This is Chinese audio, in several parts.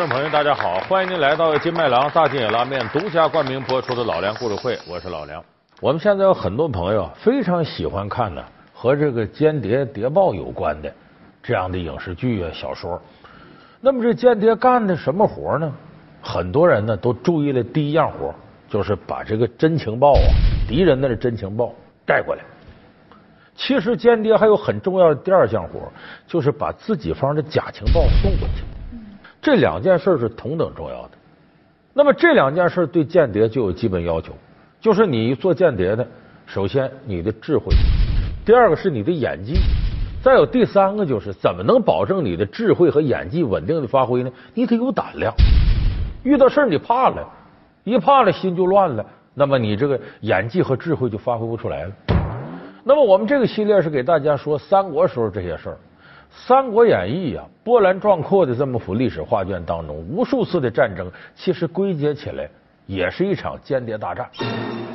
观众朋友，大家好，欢迎您来到金麦郎大金野拉面独家冠名播出的老梁故事会，我是老梁。我们现在有很多朋友非常喜欢看呢和这个间谍谍报有关的这样的影视剧啊、小说。那么这间谍干的什么活呢？很多人呢都注意了第一样活，就是把这个真情报啊，敌人的真情报带过来。其实间谍还有很重要的第二项活，就是把自己方的假情报送过去。这两件事是同等重要的。那么这两件事对间谍就有基本要求，就是你做间谍的，首先你的智慧，第二个是你的演技，再有第三个就是怎么能保证你的智慧和演技稳定的发挥呢？你得有胆量。遇到事你怕了，一怕了心就乱了，那么你这个演技和智慧就发挥不出来了。那么我们这个系列是给大家说三国时候这些事儿。《三国演义》啊，波澜壮阔的这么幅历史画卷当中，无数次的战争，其实归结起来也是一场间谍大战。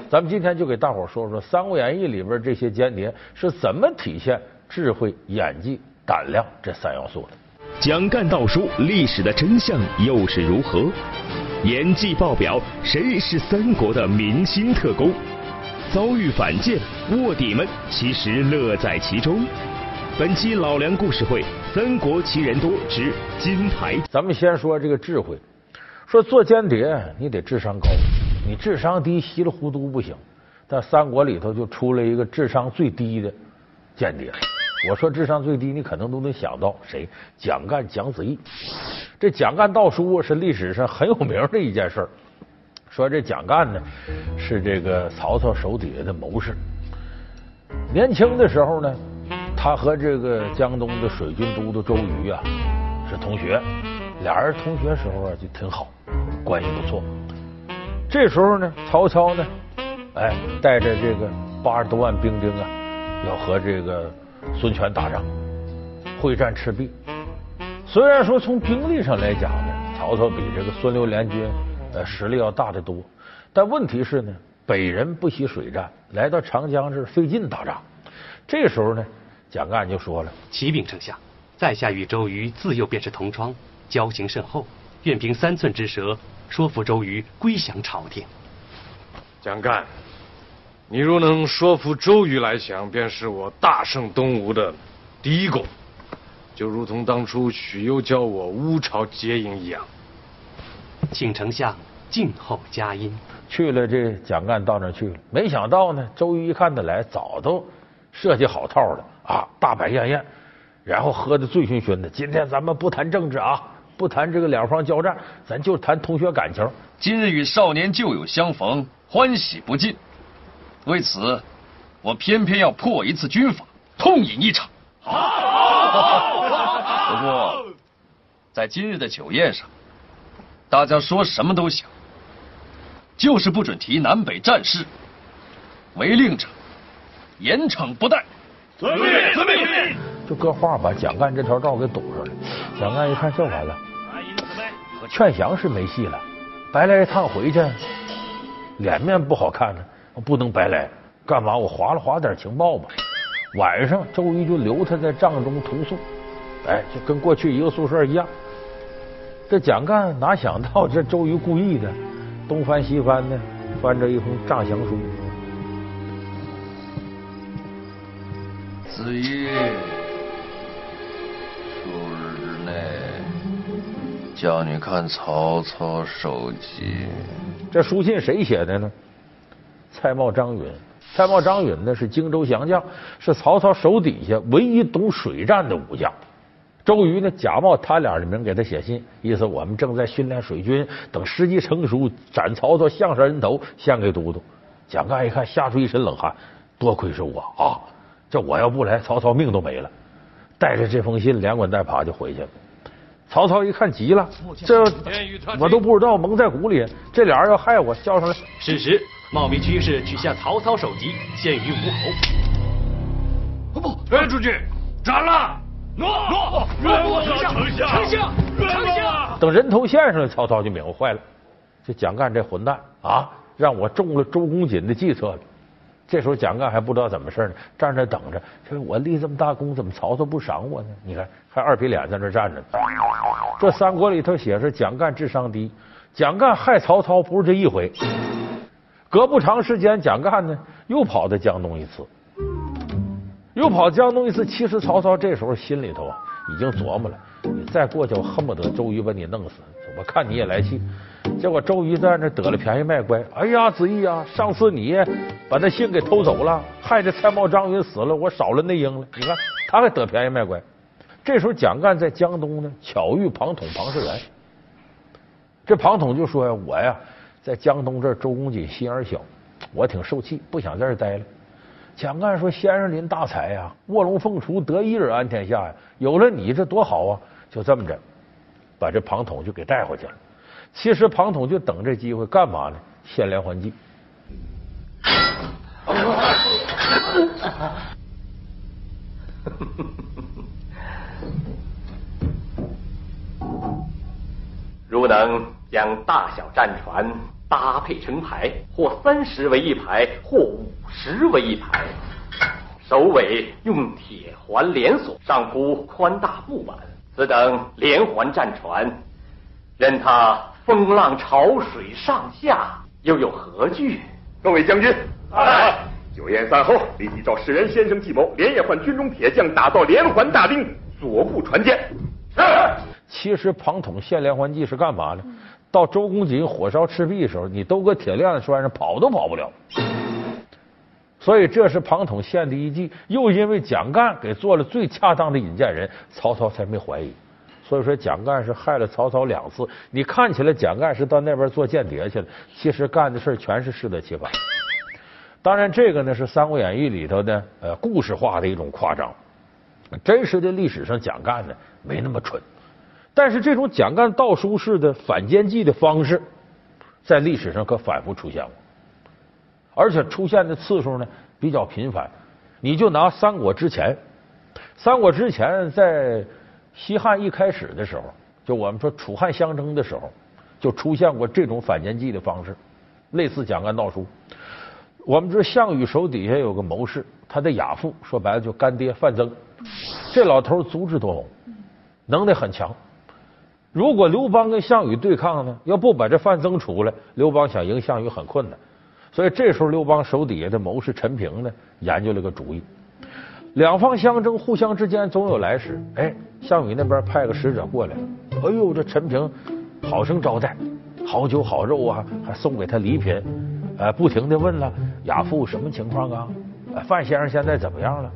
咱们今天就给大伙说说《三国演义》里边这些间谍是怎么体现智慧、演技、胆量这三要素的。蒋干道书历史的真相又是如何？演技爆表，谁是三国的明星特工？遭遇反间，卧底们其实乐在其中。本期老梁故事会《三国奇人多之金牌》，咱们先说这个智慧。说做间谍，你得智商高，你智商低稀里糊涂不行。但三国里头就出了一个智商最低的间谍。我说智商最低，你可能都能想到谁？蒋干、蒋子义。这蒋干盗书是历史上很有名的一件事。说这蒋干呢是这个曹操手底下的谋士，年轻的时候呢。他和这个江东的水军都督周瑜啊是同学，俩人同学时候啊就挺好，关系不错。这时候呢，曹操呢，哎，带着这个八十多万兵丁啊，要和这个孙权打仗，会战赤壁。虽然说从兵力上来讲呢，曹操比这个孙刘联军呃实力要大得多，但问题是呢，北人不习水战，来到长江是费劲打仗。这时候呢。蒋干就说了：“启禀丞相，在下与周瑜自幼便是同窗，交情甚厚，愿凭三寸之舌说服周瑜归降朝廷。”蒋干，你若能说服周瑜来降，便是我大胜东吴的第一功，就如同当初许攸教我乌巢结营一样。请丞相静候佳音。去了，这蒋干到那去了，没想到呢，周瑜一看他来，早都设计好套了。啊，大摆宴宴，然后喝的醉醺醺的。今天咱们不谈政治啊，不谈这个两方交战，咱就谈同学感情。今日与少年旧友相逢，欢喜不尽。为此，我偏偏要破一次军法，痛饮一场。好。不过，在今日的酒宴上，大家说什么都行，就是不准提南北战事。违令者，严惩不贷。遵命，遵命。就搁话把蒋干这条道给堵上了。蒋干一看，这完了，劝降是没戏了，白来一趟回去，脸面不好看呢，不能白来。干嘛？我划了划点情报吧。晚上，周瑜就留他在帐中同宿，哎，就跟过去一个宿舍一样。这蒋干哪想到，这周瑜故意的，东翻西翻的，翻着一封诈降书。子玉，数日之内叫你看曹操手机。这书信谁写的呢？蔡瑁、张允。蔡瑁、张允呢是荆州降将，是曹操手底下唯一懂水战的武将。周瑜呢假冒他俩的名给他写信，意思我们正在训练水军，等时机成熟斩曹操项上人头献给都督。蒋干一看，吓出一身冷汗，多亏是我啊！这我要不来，曹操命都没了。带着这封信，连滚带爬就回去了。曹操一看急了，这我都不知道蒙在鼓里，这俩人要害我，叫上来。事实，茂名居士取下曹操首级，献于吴侯。不，扔出去，斩了。诺诺，冤枉丞相，丞相，丞相。等人头献上来，曹操就明白坏了，这蒋干这混蛋啊，让我中了周公瑾的计策了。这时候蒋干还不知道怎么事呢，站那等着。说我立这么大功，怎么曹操不赏我呢？你看，还二皮脸在那站着。这三国里头写是蒋干智商低，蒋干害曹操不是这一回。隔不长时间，蒋干呢又跑到江东一次，又跑江东一次。其实曹操这时候心里头啊已经琢磨了，你再过去，我恨不得周瑜把你弄死。我看你也来气。结果周瑜在那得了便宜卖乖。哎呀，子义啊，上次你把那信给偷走了，害得蔡瑁、张允死了，我少了内应了。你看他还得便宜卖乖。这时候蒋干在江东呢，巧遇庞统、庞士元。这庞统就说呀：“我呀，在江东这周公瑾心眼小，我挺受气，不想在这待了。”蒋干说：“先生您大才呀，卧龙凤雏，得一人安天下呀，有了你这多好啊！”就这么着，把这庞统就给带回去了。其实庞统就等这机会干嘛呢？献连环计。如能将大小战船搭配成排，或三十为一排，或五十为一排，首尾用铁环连锁，上铺宽大布板，此等连环战船，任他风浪潮水上下，又有何惧？各位将军，酒宴散后，立即照石人先生计谋，连夜换军中铁匠打造连环大兵，左顾船舰。是。其实庞统献连环计是干嘛呢？到周公瑾火烧赤壁的时候，你都搁铁链子拴上，跑都跑不了。所以这是庞统献的一计，又因为蒋干给做了最恰当的引荐人，曹操才没怀疑。所以说蒋干是害了曹操两次。你看起来蒋干是到那边做间谍去了，其实干的事全是适得其反。当然，这个呢是《三国演义》里头的呃故事化的一种夸张。真实的历史上，蒋干呢没那么蠢。但是这种蒋干盗书式的反间计的方式，在历史上可反复出现过，而且出现的次数呢比较频繁。你就拿三国之前，三国之前在西汉一开始的时候，就我们说楚汉相争的时候，就出现过这种反间计的方式，类似蒋干盗书。我们知道项羽手底下有个谋士，他的亚父说白了就干爹范增，这老头足智多谋，能力很强。如果刘邦跟项羽对抗呢，要不把这范增出来，刘邦想赢项羽很困难。所以这时候刘邦手底下的谋士陈平呢，研究了个主意：两方相争，互相之间总有来使。哎，项羽那边派个使者过来，哎呦，这陈平好生招待，好酒好肉啊，还送给他礼品，哎，不停的问了亚父什么情况啊？范先生现在怎么样了？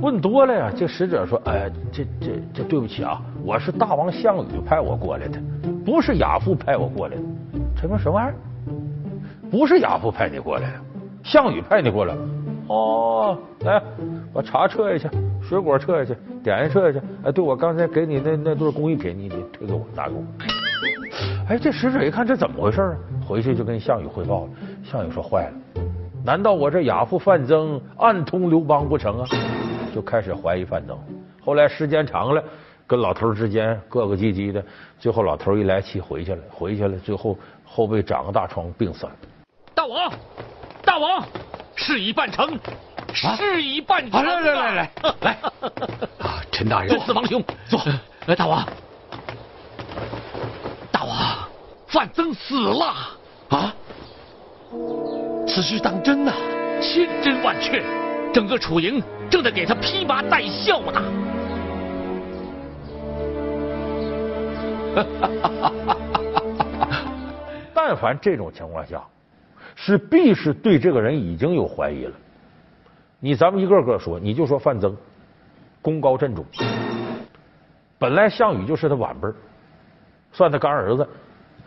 问多了呀，这使者说：“哎，这这这，对不起啊，我是大王项羽派我过来的，不是亚父派我过来的。”陈平什么玩意儿？不是亚父派你过来的，项羽派你过来。哦，来，把茶撤下去，水果撤下去，点心撤下去。哎，对我刚才给你那那对工艺品，你你退给我，拿给我。哎，这使者一看这怎么回事啊？回去就跟项羽汇报了。项羽说：“坏了，难道我这亚父范增暗通刘邦不成啊？”就开始怀疑范增，后来时间长了，跟老头之间各个唧唧的，最后老头一来气回去了，回去了，最后后背长个大疮，病死了。大王，大王，事已办成，事已办成。来来来来来，啊，陈大人，尊司王兄，坐。来，大王，大王，范增死了啊！此事当真呐？千真万确。整个楚营正在给他披麻戴孝呢。但凡这种情况下，是必是对这个人已经有怀疑了。你咱们一个个说，你就说范增功高震主，本来项羽就是他晚辈算他干儿子，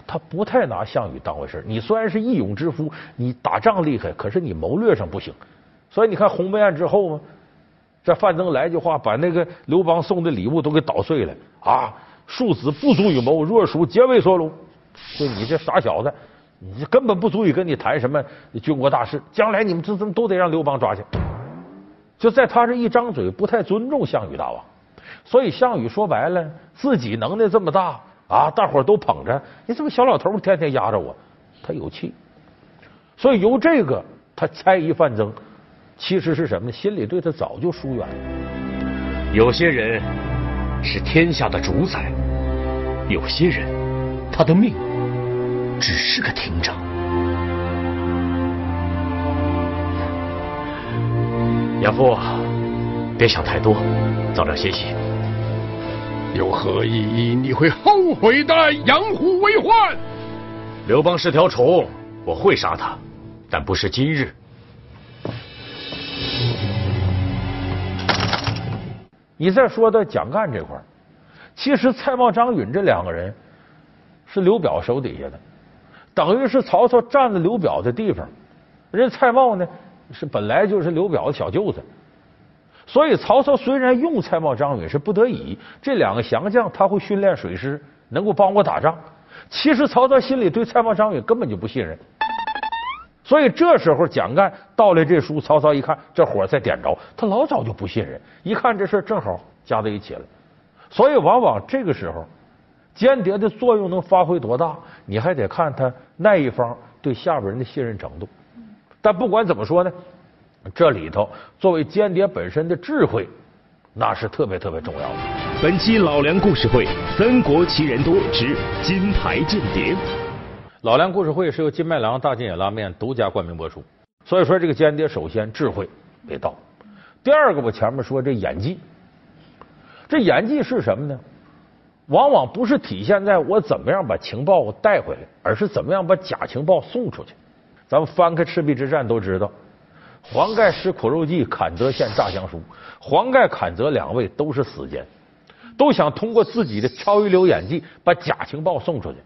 他不太拿项羽当回事你虽然是义勇之夫，你打仗厉害，可是你谋略上不行。所以你看鸿门宴之后嘛，这范增来句话，把那个刘邦送的礼物都给捣碎了啊！庶子不足与谋，若属皆为所虏。就你这傻小子，你根本不足以跟你谈什么军国大事。将来你们这这都得让刘邦抓去。就在他这一张嘴，不太尊重项羽大王。所以项羽说白了，自己能耐这么大啊，大伙都捧着，你这个小老头天天压着我，他有气。所以由这个。他猜疑范增，其实是什么？心里对他早就疏远了。有些人是天下的主宰，有些人他的命只是个亭长。养父，别想太多，早点歇息。有何意义？你会后悔的。养虎为患。刘邦是条虫，我会杀他，但不是今日。你再说到蒋干这块，其实蔡瑁、张允这两个人是刘表手底下的，等于是曹操占了刘表的地方。人蔡瑁呢？是本来就是刘表的小舅子，所以曹操虽然用蔡瑁、张允是不得已，这两个降将他会训练水师，能够帮我打仗。其实曹操心里对蔡瑁、张允根本就不信任，所以这时候蒋干到了这书，曹操一看这火再点着，他老早就不信任。一看这事正好加在一起了，所以往往这个时候间谍的作用能发挥多大，你还得看他那一方对下边人的信任程度。但不管怎么说呢，这里头作为间谍本身的智慧，那是特别特别重要的。本期老梁故事会《三国奇人多之金牌间谍》，老梁故事会是由金麦郎大金眼拉面独家冠名播出。所以说，这个间谍首先智慧得到，第二个我前面说这演技，这演技是什么呢？往往不是体现在我怎么样把情报带回来，而是怎么样把假情报送出去。咱们翻开赤壁之战都知道，黄盖使苦肉计，阚泽献诈降书。黄盖、阚泽两位都是死奸，都想通过自己的超一流演技把假情报送出去。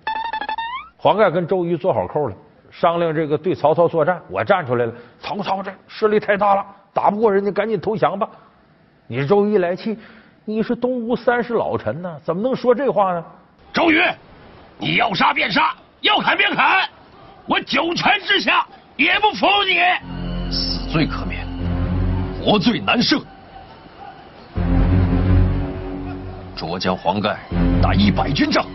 黄盖跟周瑜做好扣了，商量这个对曹操作战。我站出来了，曹操这势力太大了，打不过人家，赶紧投降吧。你周瑜一来气，你是东吴三世老臣呢，怎么能说这话呢？周瑜，你要杀便杀，要砍便砍。我九泉之下也不服你。死罪可免，活罪难赦。卓将黄盖打一百军仗。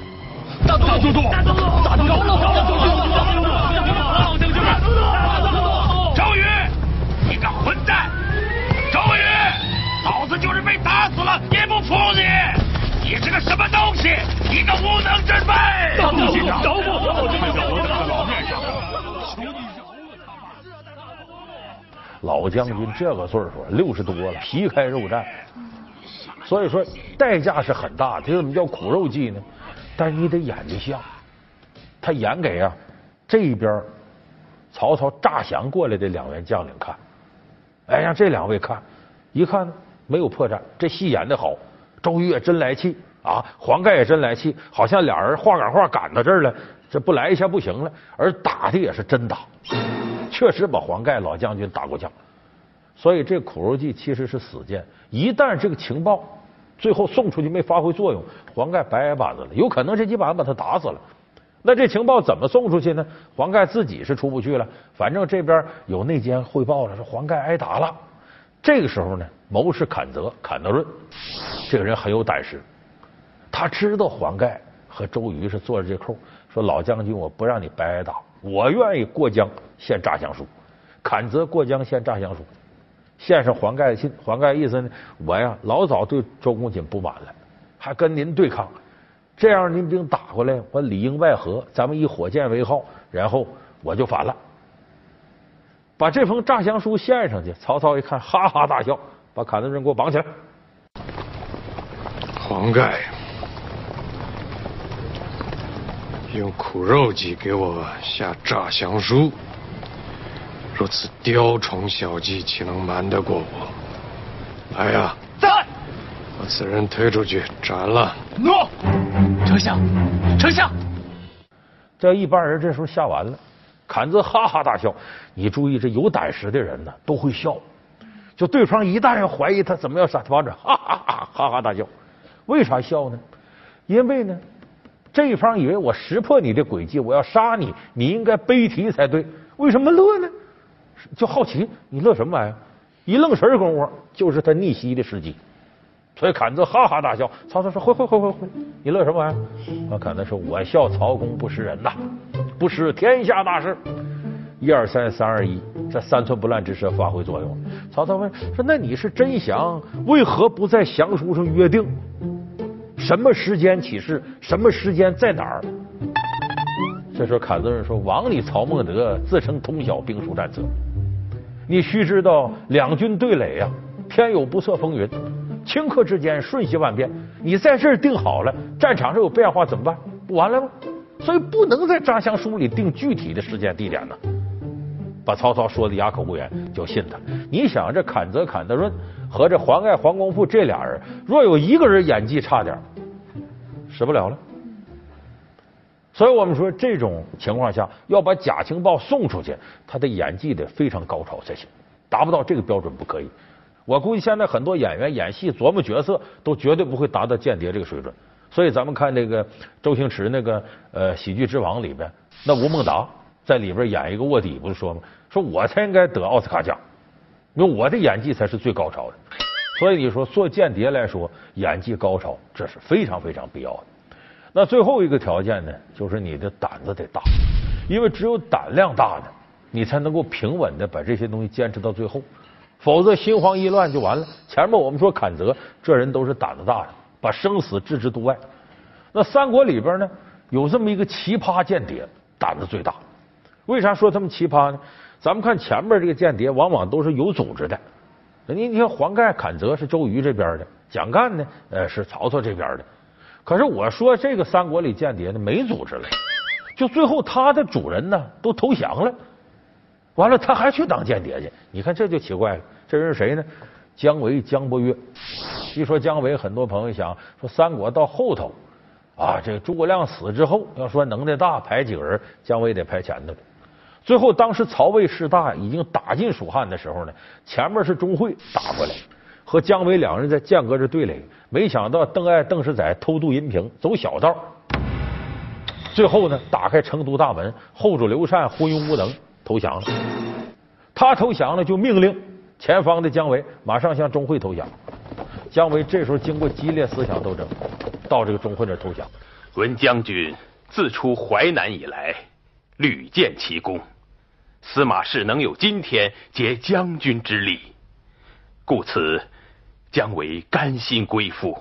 大都督，大都督，大都督，大都督，大都督，大都督，大都督，周瑜，你个混蛋！周瑜，老子就是被打死了也不服你！你是个什么东西？一个无能之辈！大都督，饶我！这么小，我在老面上。老将军这个岁数，六十多了，皮开肉绽，所以说代价是很大的。这怎么叫苦肉计呢？但是你得演得像，他演给啊这边曹操诈降过来的两员将领看，哎，让这两位看，一看呢没有破绽，这戏演的好。周瑜也真来气啊，黄盖也真来气，好像俩人话赶话赶到这儿了，这不来一下不行了。而打的也是真打。确实把黄盖老将军打过枪，所以这苦肉计其实是死谏。一旦这个情报最后送出去没发挥作用，黄盖白挨板子了，有可能这几板子把他打死了。那这情报怎么送出去呢？黄盖自己是出不去了，反正这边有内奸汇报了，说黄盖挨打了。这个时候呢，谋士阚泽、阚德润这个人很有胆识，他知道黄盖和周瑜是做着这扣，说老将军，我不让你白挨打。我愿意过江献诈降书，阚泽过江献诈降书，献上黄盖的信。黄盖意思呢，我呀老早对周公瑾不满了，还跟您对抗，这样您兵打过来，我里应外合，咱们以火箭为号，然后我就反了。把这封诈降书献上去，曹操一看，哈哈大笑，把阚泽润给我绑起来。黄盖。用苦肉计给我下诈降书，如此雕虫小技，岂能瞒得过我？来呀！在，把此人推出去斩了。诺，丞相，丞相。这一般人这时候下完了，坎泽哈哈大笑。你注意，这有胆识的人呢都会笑。就对方一旦要怀疑他怎么要杀他，王者哈哈哈哈哈大笑。为啥笑呢？因为呢。这一方以为我识破你的诡计，我要杀你，你应该悲啼才对。为什么乐呢？就好奇，你乐什么玩意儿？一愣神功夫，就是他逆袭的时机。所以阚泽哈哈大笑。曹操说：“会会会会会，你乐什么玩意儿？”啊，阚泽说：“我笑曹公不识人呐，不识天下大事。”一二三三二一，这三寸不烂之舌发挥作用。曹操问说：“那你是真降，为何不在降书上约定什么时间起事，什么时间在哪儿？”这时候侃子问说：“王里曹孟德自称通晓兵书战策，你须知道两军对垒呀，天有不测风云，顷刻之间瞬息万变。你在这儿定好了，战场上有变化怎么办？不完了吗？所以不能在扎香书里定具体的时间地点呢。”把曹操说的哑口无言，就信他。你想这侃泽侃德润和这黄盖黄公富这俩人，若有一个人演技差点，使不了了。所以我们说，这种情况下要把假情报送出去，他的演技得非常高超才行，达不到这个标准不可以。我估计现在很多演员演戏琢磨角色，都绝对不会达到间谍这个水准。所以咱们看这个周星驰那个呃《喜剧之王》里边，那吴孟达在里边演一个卧底，不是说吗？说我才应该得奥斯卡奖，因为我的演技才是最高超的。所以你说做间谍来说，演技高超这是非常非常必要的。那最后一个条件呢，就是你的胆子得大，因为只有胆量大的，你才能够平稳的把这些东西坚持到最后，否则心慌意乱就完了。前面我们说坎泽这人都是胆子大的，把生死置之度外。那三国里边呢，有这么一个奇葩间谍，胆子最大。为啥说他们奇葩呢？咱们看前面这个间谍，往往都是有组织的。你你看黄盖、坎泽是周瑜这边的，蒋干呢，呃，是曹操这边的。可是我说这个三国里间谍呢，没组织了，就最后他的主人呢都投降了，完了他还去当间谍去。你看这就奇怪了，这人是谁呢？姜维、姜伯约。一说姜维，很多朋友想说三国到后头啊，这个诸葛亮死之后，要说能耐大排几个人，姜维得排前头。最后，当时曹魏势大，已经打进蜀汉的时候呢，前面是钟会打过来，和姜维两人在间隔着对垒。没想到邓艾、邓世载偷渡阴平，走小道，最后呢，打开成都大门，后主刘禅昏庸无能，投降了。他投降了，就命令前方的姜维马上向钟会投降。姜维这时候经过激烈思想斗争，到这个钟会那投降。闻将军自出淮南以来，屡建奇功。司马氏能有今天，皆将军之力，故此姜维甘心归附。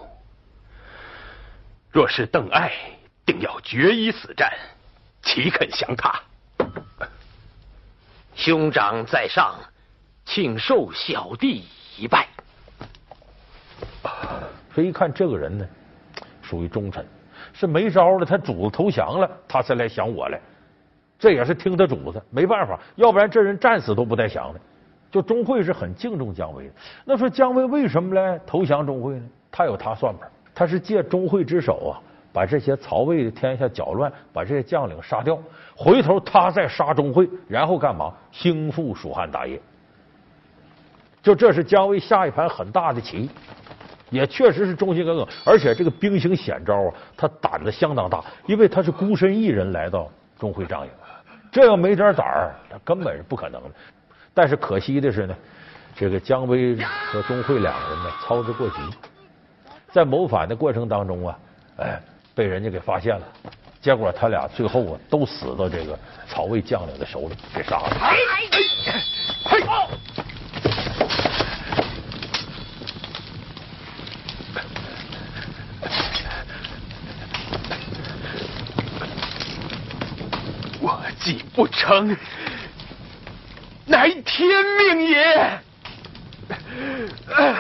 若是邓艾，定要决一死战，岂肯降他？兄长在上，请受小弟一拜。所以一看这个人呢，属于忠臣，是没招了，他主子投降了，他才来降我来。这也是听他主子，没办法，要不然这人战死都不带降的。就钟会是很敬重姜维的。那说姜维为什么来投降钟会呢？他有他算盘，他是借钟会之手啊，把这些曹魏的天下搅乱，把这些将领杀掉，回头他再杀钟会，然后干嘛？兴复蜀汉大业。就这是姜维下一盘很大的棋，也确实是忠心耿耿，而且这个兵行险招啊，他胆子相当大，因为他是孤身一人来到钟会帐营。这要没点胆儿，他根本是不可能的。但是可惜的是呢，这个姜维和钟会两个人呢操之过急，在谋反的过程当中啊，哎，被人家给发现了，结果他俩最后啊都死到这个曹魏将领的手里，给杀了。哎哎计不成，乃天命也。嘿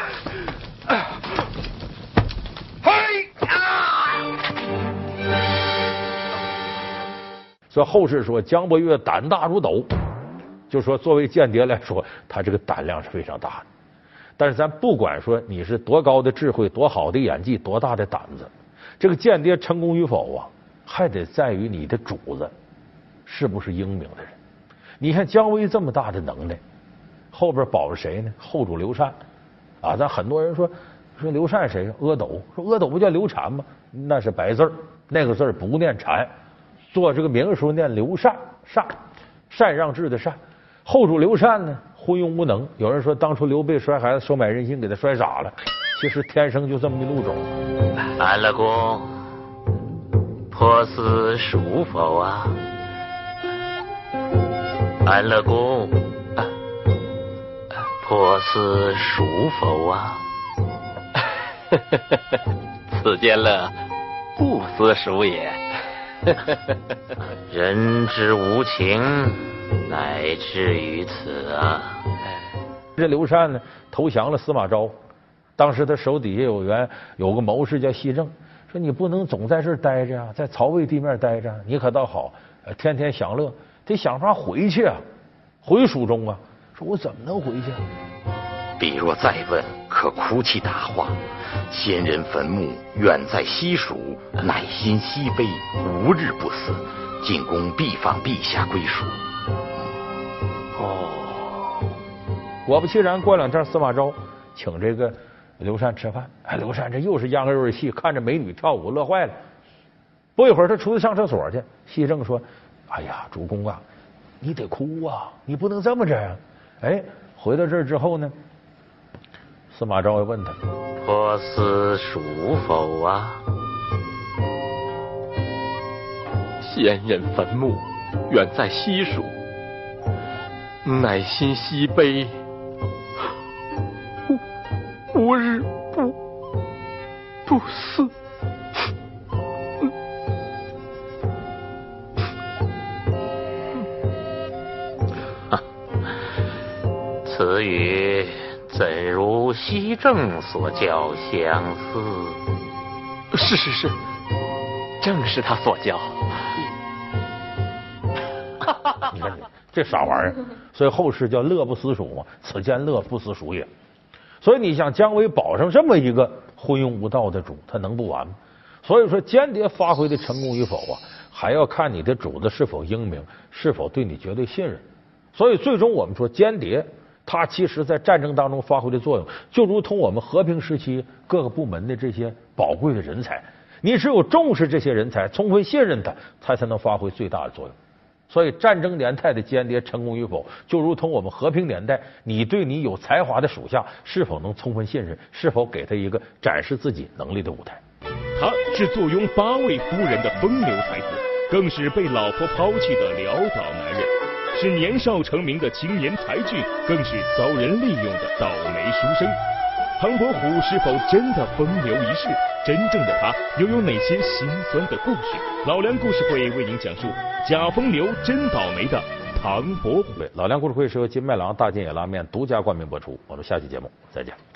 所以后世说姜伯约胆大如斗，就说作为间谍来说，他这个胆量是非常大的。但是咱不管说你是多高的智慧、多好的演技、多大的胆子，这个间谍成功与否啊，还得在于你的主子。是不是英明的人？你看姜维这么大的能耐，后边保着谁呢？后主刘禅啊！咱很多人说说刘禅谁？阿斗说阿斗不叫刘禅吗？那是白字儿，那个字不念禅，做这个名时候念刘禅，禅禅让制的禅。后主刘禅呢，昏庸无能。有人说当初刘备摔孩子收买人心，给他摔傻了。其实天生就这么一路种。安乐公，颇思蜀否啊？安乐公，破司属否啊？此间乐，不思蜀也。人之无情，乃至于此啊！这刘禅呢，投降了司马昭。当时他手底下有员有个谋士叫西正，说你不能总在这儿待着啊，在曹魏地面待着，你可倒好，天天享乐，得想法回去啊，回蜀中啊。说我怎么能回去？彼若再问，可哭泣答话。先人坟墓远在西蜀，乃心西悲，无日不思。进宫必访陛下归属。哦，果不其然，过两天司马昭请这个刘禅吃饭。哎，刘禅这又是秧歌又是戏，看着美女跳舞，乐坏了。不一会儿，他出去上厕所去。西正说：“哎呀，主公啊，你得哭啊，你不能这么着呀。”哎，回到这儿之后呢，司马昭又问他：“颇思蜀否啊？”先人坟墓远在西蜀，乃心西悲，无无日不不思。此语西正所教相似？是是是，正是他所教。你看你这啥玩意儿？所以后世叫乐不思蜀嘛，此间乐不思蜀也。所以你想姜维保上这么一个昏庸无道的主，他能不完吗？所以说间谍发挥的成功与否啊，还要看你的主子是否英明，是否对你绝对信任。所以最终我们说间谍。他其实，在战争当中发挥的作用，就如同我们和平时期各个部门的这些宝贵的人才。你只有重视这些人才，充分信任他，他才能发挥最大的作用。所以，战争年代的间谍成功与否，就如同我们和平年代，你对你有才华的属下是否能充分信任，是否给他一个展示自己能力的舞台。他是坐拥八位夫人的风流才子，更是被老婆抛弃的潦倒男人。是年少成名的青年才俊，更是遭人利用的倒霉书生。唐伯虎是否真的风流一世？真正的他又有哪些心酸的故事？老梁故事会为您讲述假风流真倒霉的唐伯虎。老梁故事会是由金麦郎大金野拉面独家冠名播出。我们下期节目再见。